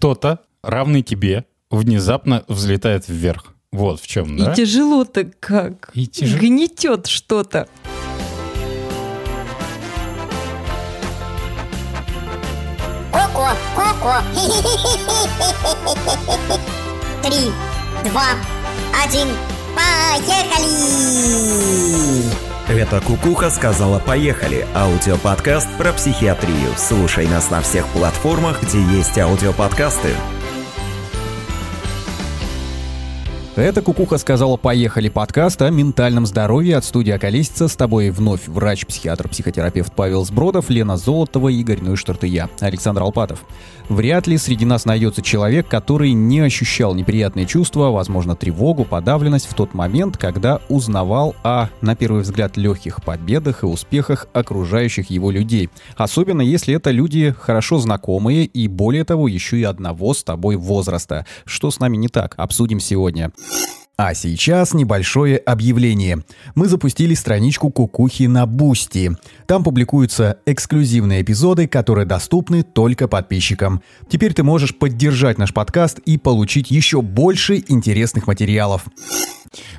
Кто-то, равный тебе, внезапно взлетает вверх. Вот в чем, да? И тяжело-то как. И тяжело. Гнетет что-то. Коко, Коко. Три, два, один, поехали! Это Кукуха сказала «Поехали» – аудиоподкаст про психиатрию. Слушай нас на всех платформах, где есть аудиоподкасты. Это «Кукуха сказала «Поехали» подкаст о ментальном здоровье от студии «Околесица». С тобой вновь врач, психиатр, психотерапевт Павел Сбродов, Лена Золотова, Игорь Нойштарт и я, Александр Алпатов. Вряд ли среди нас найдется человек, который не ощущал неприятные чувства, возможно, тревогу, подавленность в тот момент, когда узнавал о, на первый взгляд, легких победах и успехах окружающих его людей. Особенно если это люди хорошо знакомые и, более того, еще и одного с тобой возраста. Что с нами не так? Обсудим сегодня. А сейчас небольшое объявление. Мы запустили страничку Кукухи на Boosty. Там публикуются эксклюзивные эпизоды, которые доступны только подписчикам. Теперь ты можешь поддержать наш подкаст и получить еще больше интересных материалов.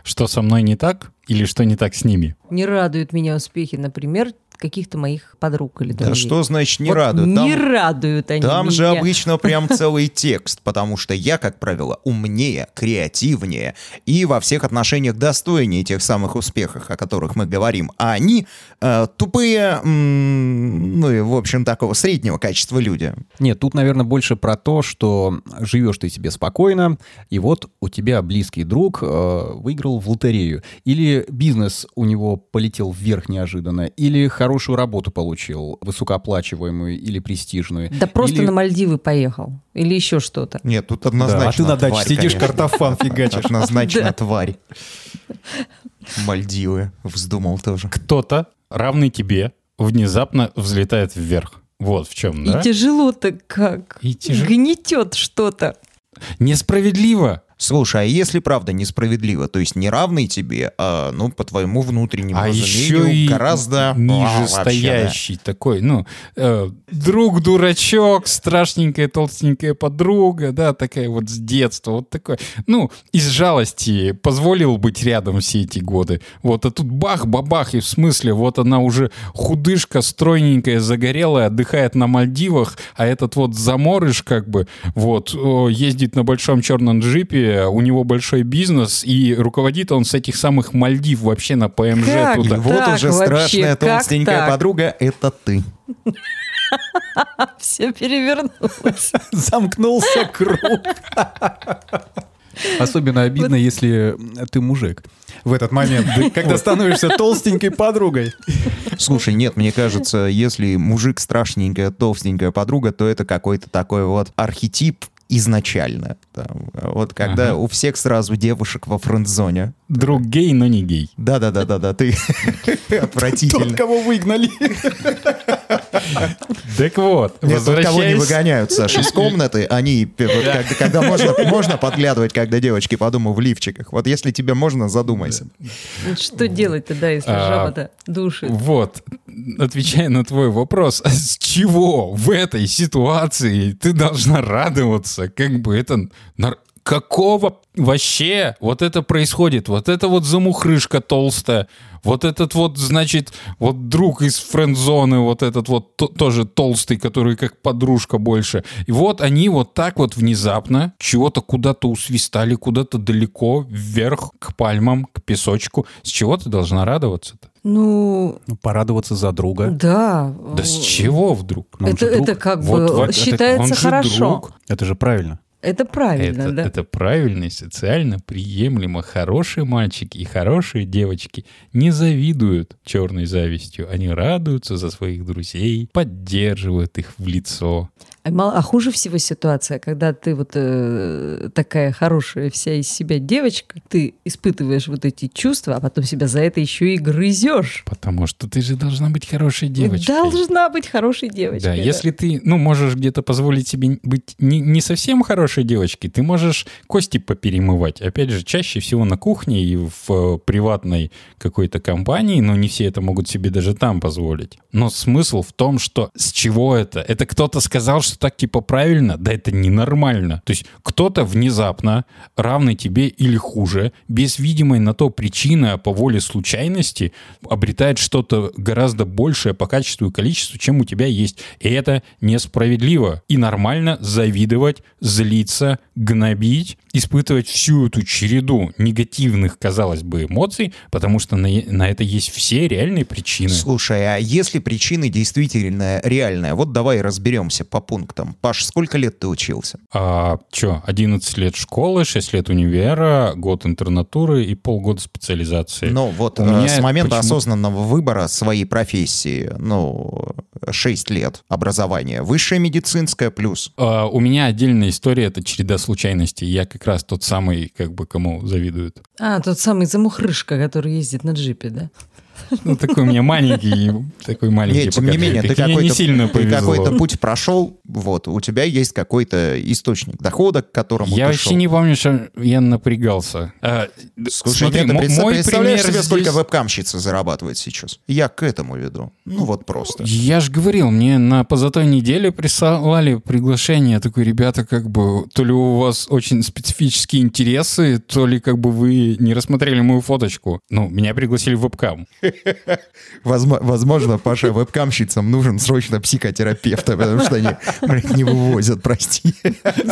Что со мной не так? Или что не так с ними? Не радуют меня успехи, например, каких-то моих подруг или Да друзей. что значит не Вот радует? Не Там- радуют они Там же меня. обычно прям целый текст, потому что я, как правило, умнее, креативнее и во всех отношениях достойнее тех самых успехов, о которых мы говорим. А они э, тупые, м, ну и, в общем, такого среднего качества люди. Нет, тут, наверное, больше про то, что живешь ты себе спокойно, и вот у тебя близкий друг э, выиграл в лотерею. Или бизнес у него полетел вверх неожиданно, или хорошую работу получил, высокооплачиваемую или престижную. Да просто или- на Мальдивы поехал. Или еще что-то. Нет, тут Да, однозначно а ты на даче тварь, сидишь, конечно. картофан фигачишь. Однозначно Да. тварь. Мальдивы. Вздумал тоже. Кто-то, равный тебе, внезапно взлетает вверх. Вот в чем, да? И тяжело-то как. И тяжело. Гнетет что-то. Несправедливо. Слушай, а если правда несправедливо, то есть не равный тебе, а, ну, по твоему внутреннему А еще и гораздо... ниже А, вообще, да. стоящий такой, ну, э, друг дурачок, страшненькая толстенькая подруга, да, такая вот с детства, вот такой, ну, из жалости позволил быть рядом все эти годы, вот, а тут бах-бабах, и в смысле, вот она уже худышка, стройненькая, загорелая, отдыхает на Мальдивах, а этот вот заморыш, как бы, вот, ездит на большом черном джипе, у него большой бизнес, и руководит он с этих самых Мальдив вообще на ПМЖ Как туда. И вот Так уже вообще, страшная толстенькая так? подруга — это ты. Все перевернулось. Замкнулся круг. Особенно обидно, если ты мужик. В этот момент, когда становишься толстенькой подругой. Слушай, нет, мне кажется, если мужик страшненькая, толстенькая подруга, то это какой-то такой вот архетип изначально. Там, вот когда Ага. у всех сразу девушек во френд-зоне. Друг гей, но не гей. Да-да-да-да-да, ты отвратительно. кого выгнали. Так вот, кого не возвращаясь... выгоняют, Саша, из комнаты, они, когда, можно, можно подглядывать, когда девочки, подумаю, в лифчиках. Вот если тебе можно, задумайся. Что делать-то, да, если А, жаба-то душит? Вот, отвечая на твой вопрос, а с чего в этой ситуации ты должна радоваться? Как бы это... Какого вообще вот это происходит? Вот это вот замухрышка толстая, вот этот вот, значит, вот друг из френд-зоны, вот этот вот то- тоже толстый, который как подружка больше. И вот они вот так вот внезапно чего-то куда-то усвистали, куда-то далеко, вверх, к пальмам, к песочку. С чего ты должна радоваться-то? Ну, Порадоваться за друга. да. Да с чего вдруг? Ну, он Это, это как Вот, бы вот это- считается же хорошо. друг. Это же правильно. Это правильно, Это, да. это правильно социально приемлемо. Хорошие мальчики и хорошие девочки не завидуют черной завистью. Они радуются за своих друзей, поддерживают их в лицо. А, мало- а хуже всего ситуация, когда ты вот э, такая хорошая вся из себя девочка, ты испытываешь вот эти чувства, а потом себя за это еще и грызешь. Потому что ты же должна быть хорошей девочкой. Должна быть хорошей девочкой. Да, если ты, ну, можешь где-то позволить себе быть не, не совсем хорошей девочкой, ты можешь кости поперемывать. Опять же, чаще всего на кухне и в э, приватной какой-то компании, но не все это могут себе даже там позволить. Но смысл в том, что с чего это? Это кто-то сказал, просто так типа правильно, да это ненормально. То есть кто-то внезапно равный тебе или хуже, без видимой на то причины, а по воле случайности, обретает что-то гораздо большее по качеству и количеству, чем у тебя есть. И это несправедливо. И нормально завидовать, злиться, гнобить, испытывать всю эту череду негативных, казалось бы, эмоций, потому что на, на это есть все реальные причины. Слушай, а если причины действительно реальная, вот давай разберемся по пунктам. Паш, сколько лет ты учился? А, что, 11 лет школы, 6 лет универа, год интернатуры и полгода специализации. Ну, вот У э, меня с момента почему- осознанного выбора своей профессии, ну, 6 лет образования. Высшая медицинская плюс. А, у меня отдельная история, это череда случайностей. Я как раз тот самый, как бы, кому завидуют. А, тот самый замухрышка, который ездит на джипе, да? Ну, такой у меня маленький, такой маленький. Нет, тем не менее, ты какой-то, не сильно ты какой-то путь прошел, вот, у тебя есть какой-то источник дохода, к которому Я вообще шел. не помню, что я напрягался. А, Слушай, смотри, нет, ты мой представляешь пример себе, сколько здесь- вебкамщица зарабатывает сейчас? Я к этому веду. Ну вот просто. Я же говорил, мне на позатой неделе присылали приглашение. Я такой, ребята, как бы, то ли у вас очень специфические интересы, то ли как бы вы не рассмотрели мою фоточку. Ну, меня пригласили в вебкам. Возможно, Паша, вебкамщицам нужен срочно психотерапевт, потому что они не вывозят, прости.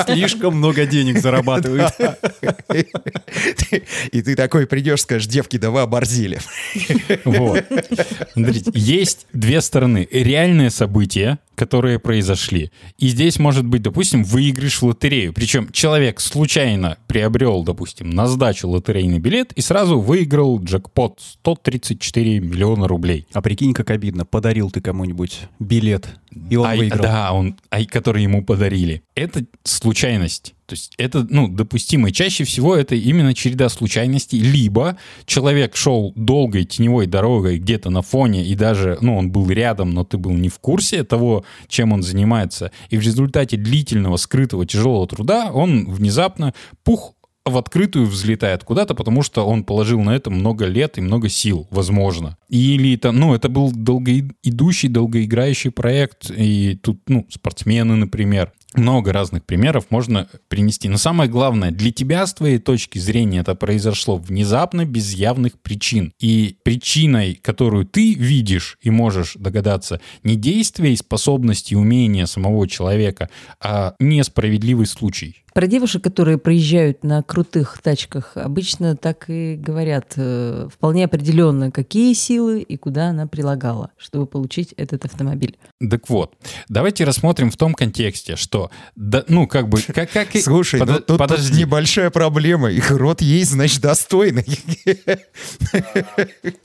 Слишком много денег зарабатывают. И ты такой придешь, скажешь, девки, да вы оборзели. Вот. Смотрите, есть две стороны. Реальные события, которые произошли. И здесь может быть, допустим, выигрыш в лотерею. Причем человек случайно приобрел, допустим, на сдачу лотерейный билет и сразу выиграл джекпот 134 миллиона рублей. А прикинь, как обидно. Подарил ты кому-нибудь билет, и он А, выиграл. Да, он, а, который ему подарили. Это случайность. То есть это, ну, допустимо. Чаще всего это именно череда случайностей. Либо человек шел долгой теневой дорогой где-то на фоне, и даже, ну, он был рядом, но ты был не в курсе того, чем он занимается. И в результате длительного, скрытого, тяжелого труда он внезапно пух в открытую взлетает куда-то, потому что он положил на это много лет и много сил, возможно. Или там, ну, это был долгоидущий, долгоиграющий проект, и тут, ну, спортсмены, например. Много разных примеров можно принести. Но самое главное, для тебя, с твоей точки зрения, это произошло внезапно, без явных причин. И причиной, которую ты видишь и можешь догадаться, не действия и способности и умения самого человека, а несправедливый случай. Про девушек, которые проезжают на крутых тачках, обычно так и говорят э, вполне определенно, какие силы и куда она прилагала, чтобы получить этот автомобиль. Так вот, давайте рассмотрим в том контексте, что, да, ну, как бы, как, как Слушай, Подо- ну, тут, тут подожди. небольшая проблема. Их рот есть, значит, достойный.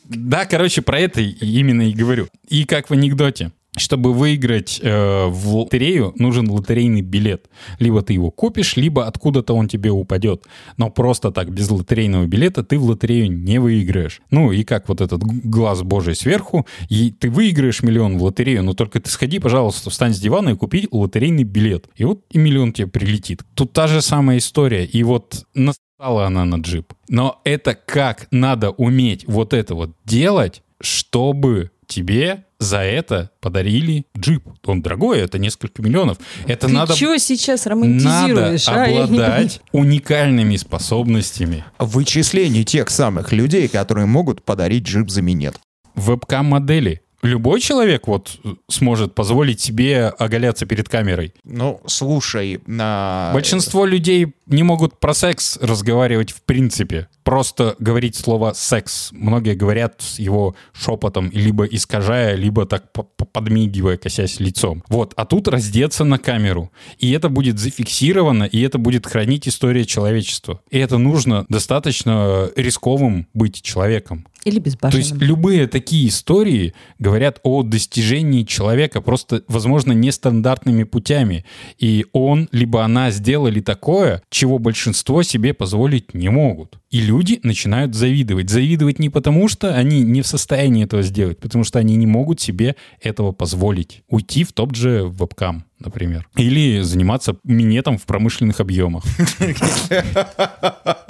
Да, короче, про это именно и говорю. И как в анекдоте. Чтобы выиграть э, в лотерею, нужен лотерейный билет. Либо ты его купишь, либо откуда-то он тебе упадет. Но просто так, без лотерейного билета, ты в лотерею не выиграешь. Ну и как вот этот глаз божий сверху, и ты выиграешь миллион в лотерею, но только ты сходи, пожалуйста, встань с дивана и купи лотерейный билет. И вот и миллион тебе прилетит. Тут та же самая история. И вот настала она на джип. Но это как надо уметь вот это вот делать, чтобы тебе за это подарили джип. Он дорогой, это несколько миллионов. Это Ты надо, что сейчас надо романтизируешь? а? Не понимаю. обладать уникальными способностями. Вычисление тех самых людей, которые могут подарить джип за минет. Вебкам-модели. Любой человек вот сможет позволить себе оголяться перед камерой. Ну, слушай, на... Большинство людей не могут про секс разговаривать в принципе. Просто говорить слово «секс». Многие говорят его шепотом, либо искажая, либо так по- по- подмигивая, косясь лицом. Вот. А тут раздеться на камеру. И это будет зафиксировано, и это будет хранить история человечества. И это нужно достаточно рисковым быть человеком. Или То есть безбашенным. любые такие истории говорят о достижении человека просто, возможно, нестандартными путями. И он, либо она сделали такое, чего большинство себе позволить не могут. И люди начинают завидовать. Завидовать не потому, что они не в состоянии этого сделать, потому что они не могут себе этого позволить. Уйти в тот же вебкам, например. Или заниматься минетом в промышленных объемах.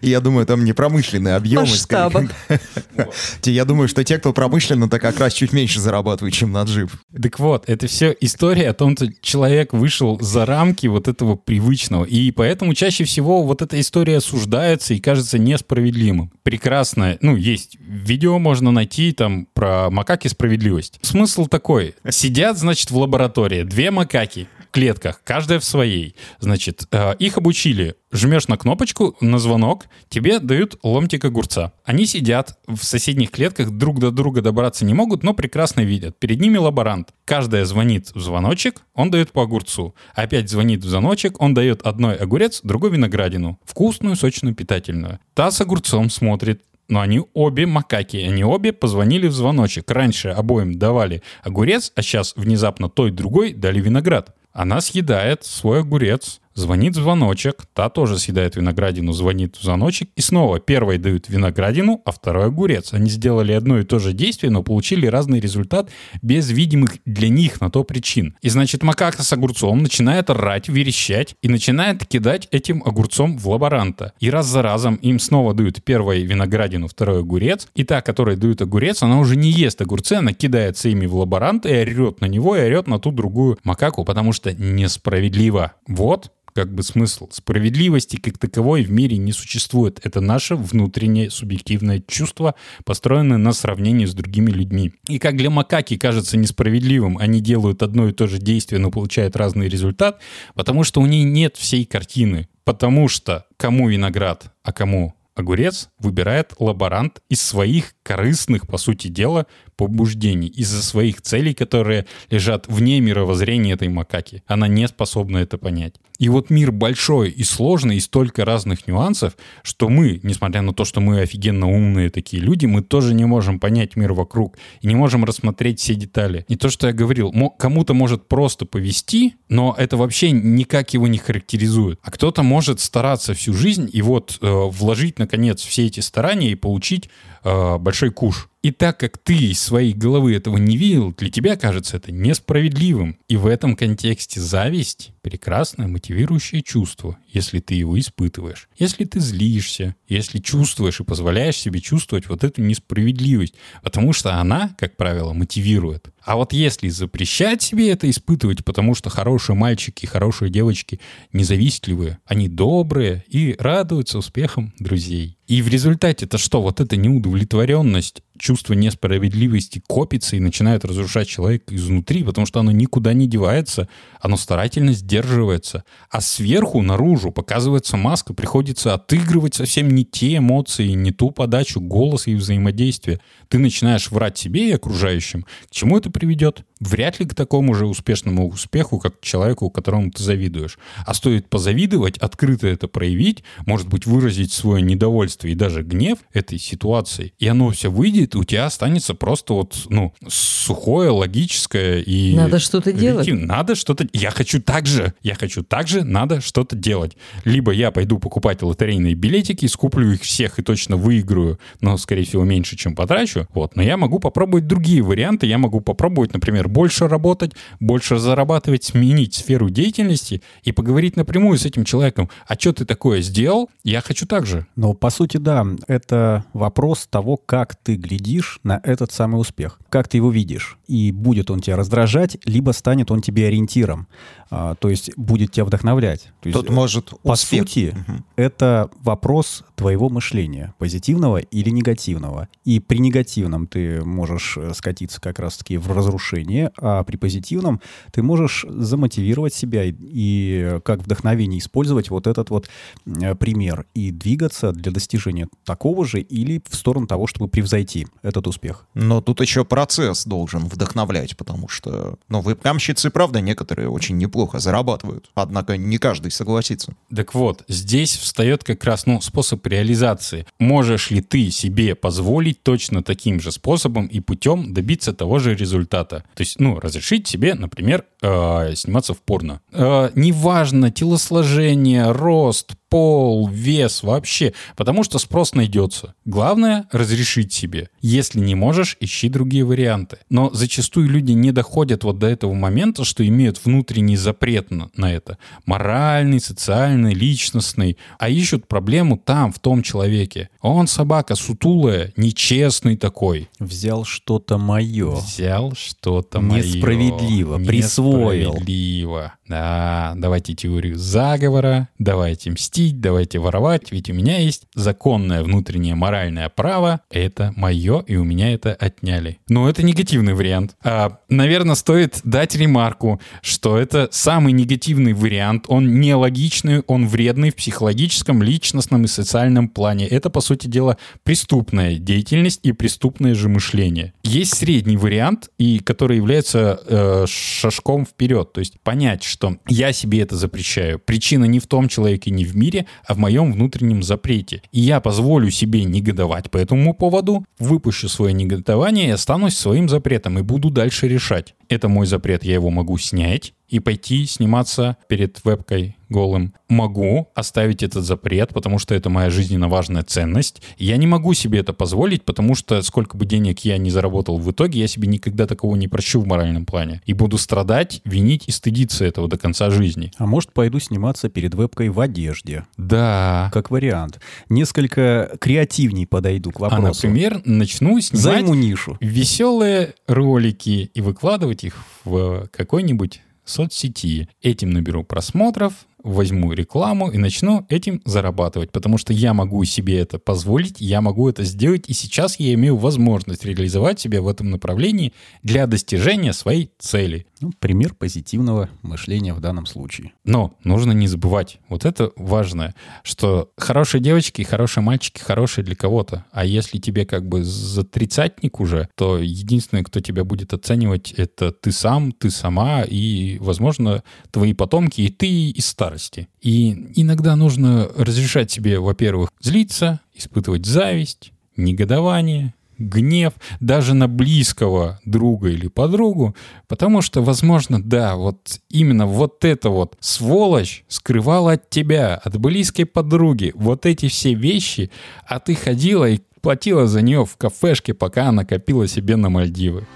Я думаю, там не промышленные объемы. Масштаба. Я думаю, что те, кто промышленно-то как раз чуть меньше зарабатывают, чем на джип. Так вот, это все история о том, что человек вышел за рамки вот этого привычного. И поэтому чаще всего вот эта история осуждается и кажется несправедливым. Прекрасно, ну, есть видео, можно найти там про макаки справедливость. Смысл такой. Сидят, значит, в лаборатории две макаки клетках, каждая в своей. Значит, э, их обучили. Жмешь на кнопочку, на звонок, тебе дают ломтик огурца. Они сидят в соседних клетках, друг до друга добраться не могут, но прекрасно видят. Перед ними лаборант. Каждая звонит в звоночек, он дает по огурцу. Опять звонит в звоночек, он дает одной огурец, другой виноградину. Вкусную, сочную, питательную. Та с огурцом смотрит, но они обе макаки, они обе позвонили в звоночек. Раньше обоим давали огурец, а сейчас внезапно той другой дали виноград. Она съедает свой огурец, звонит звоночек, та тоже съедает виноградину, звонит звоночек, и снова первой дают виноградину, а второй огурец. Они сделали одно и то же действие, но получили разный результат без видимых для них на то причин. И значит, макака с огурцом начинает орать, верещать и начинает кидать этим огурцом в лаборанта. И раз за разом им снова дают первой виноградину, второй огурец, и та, которая дают огурец, она уже не ест огурцы, она кидается ими в лаборанта и орет на него, и орет на ту другую макаку, потому что несправедливо. Вот как бы смысл. Справедливости как таковой в мире не существует. Это наше внутреннее субъективное чувство, построенное на сравнении с другими людьми. И как для макаки кажется несправедливым, они делают одно и то же действие, но получают разный результат, потому что у ней нет всей картины. Потому что кому виноград, а кому огурец выбирает лаборант из своих корыстных, по сути дела, побуждений, из-за своих целей, которые лежат вне мировоззрения этой макаки. Она не способна это понять. И вот мир большой и сложный, и столько разных нюансов, что мы, несмотря на то, что мы офигенно умные такие люди, мы тоже не можем понять мир вокруг и не можем рассмотреть все детали. И то, что я говорил, кому-то может просто повести, но это вообще никак его не характеризует. А кто-то может стараться всю жизнь и вот э, вложить, наконец, все эти старания и получить э, большой куш. И так как ты из своей головы этого не видел, для тебя кажется это несправедливым. И в этом контексте зависть — прекрасное мотивирующее чувство, если ты его испытываешь. Если ты злишься, если чувствуешь и позволяешь себе чувствовать вот эту несправедливость, потому что она, как правило, мотивирует. А вот если запрещать себе это испытывать, потому что хорошие мальчики, хорошие девочки независтливые, они добрые и радуются успехам друзей. И в результате это что? Вот эта неудовлетворенность, чувство несправедливости копится и начинает разрушать человека изнутри, потому что оно никуда не девается, оно старательно сдерживается. А сверху, наружу, показывается маска, приходится отыгрывать совсем не те эмоции, не ту подачу голоса и взаимодействия. Ты начинаешь врать себе и окружающим. К чему это приведет? Вряд ли к такому же успешному успеху, как человеку, которому ты завидуешь. А стоит позавидовать, открыто это проявить, может быть, выразить свое недовольство и даже гнев этой ситуацией, и оно все выйдет, у тебя останется просто вот, ну, сухое, логическое и... Надо что-то делать. Надо что-то... Я хочу так же. Я хочу так же, надо что-то делать. Либо я пойду покупать лотерейные билетики, скуплю их всех и точно выиграю, но, скорее всего, меньше, чем потрачу. Вот. Но я могу попробовать другие варианты. Я могу попробовать, например, больше работать, больше зарабатывать, сменить сферу деятельности и поговорить напрямую с этим человеком. А что ты такое сделал? Я хочу так же. Но, по сути, да, это вопрос того, как ты глядишь на этот самый успех, как ты его видишь. И будет он тебя раздражать, либо станет он тебе ориентиром, А, то есть будет тебя вдохновлять. То есть, Тут может по успех- сути, Мгм. это вопрос твоего мышления, позитивного или негативного. И при негативном ты можешь э, скатиться как раз-таки в разрушение, а при позитивном ты можешь замотивировать себя и, и э, как вдохновение использовать вот этот вот э, пример и двигаться для достижения такого же или в сторону того, чтобы превзойти этот успех. Но тут еще процесс должен вдохновлять, потому что, ну, вебкамщицы, правда, некоторые очень неплохо зарабатывают. Однако не каждый согласится. Так вот, здесь встает как раз ну, способ реализации. Можешь ли ты себе позволить точно таким же способом и путем добиться того же результата? То есть, ну, разрешить себе, например, э, сниматься в порно. Э, неважно, телосложение, рост, пол, вес, вообще. Потому что спрос найдется. Главное — разрешить себе. Если не можешь, ищи другие варианты. Но зачастую люди не доходят вот до этого момента, что имеют внутренний запрет на, на это. Моральный, социальный, личностный. А ищут проблему там, в том человеке. Он собака сутулая, нечестный такой. Взял что-то мое. Взял что-то мое. Несправедливо, присвоил. Несправедливо. Да, давайте теорию заговора, давайте мстить, давайте воровать, ведь у меня есть законное внутреннее моральное право, это мое, и у меня это отняли. Но это негативный вариант. А, наверное, стоит дать ремарку, что это самый негативный вариант, он нелогичный, он вредный в психологическом, личностном и социальном плане. Это, по сути дела, преступная деятельность и преступное же мышление. Есть средний вариант, и который является э, шажком вперед, то есть понять, что я себе это запрещаю. Причина не в том человеке, не в мире, а в моем внутреннем запрете. И я позволю себе негодовать по этому поводу, выпущу свое негодование и останусь своим запретом и буду дальше решать. Это мой запрет, я его могу снять и пойти сниматься перед вебкой голым. Могу оставить этот запрет, потому что это моя жизненно важная ценность. Я не могу себе это позволить, потому что сколько бы денег я не заработал в итоге, я себе никогда такого не прощу в моральном плане. И буду страдать, винить и стыдиться этого до конца жизни. А может, пойду сниматься перед вебкой в одежде? Да. Как вариант. Несколько креативней подойду к А, вопросу. например, начну снимать Займу нишу. веселые ролики и выкладывать их в какой-нибудь соцсети. Этим наберу просмотров, возьму рекламу и начну этим зарабатывать, потому что я могу себе это позволить, я могу это сделать, и сейчас я имею возможность реализовать себя в этом направлении для достижения своей цели. Ну, пример позитивного мышления в данном случае. Но нужно не забывать, вот это важное, что хорошие девочки и хорошие мальчики хорошие для кого-то. А если тебе как бы за тридцатник уже, то единственное, кто тебя будет оценивать, это ты сам, ты сама и, возможно, твои потомки, и ты из старости. И иногда нужно разрешать себе, во-первых, злиться, испытывать зависть, негодование, гнев даже на близкого друга или подругу, потому что, возможно, да, вот именно вот эта вот сволочь скрывала от тебя, от близкой подруги вот эти все вещи, а ты ходила и платила за нее в кафешке, пока она копила себе на Мальдивы.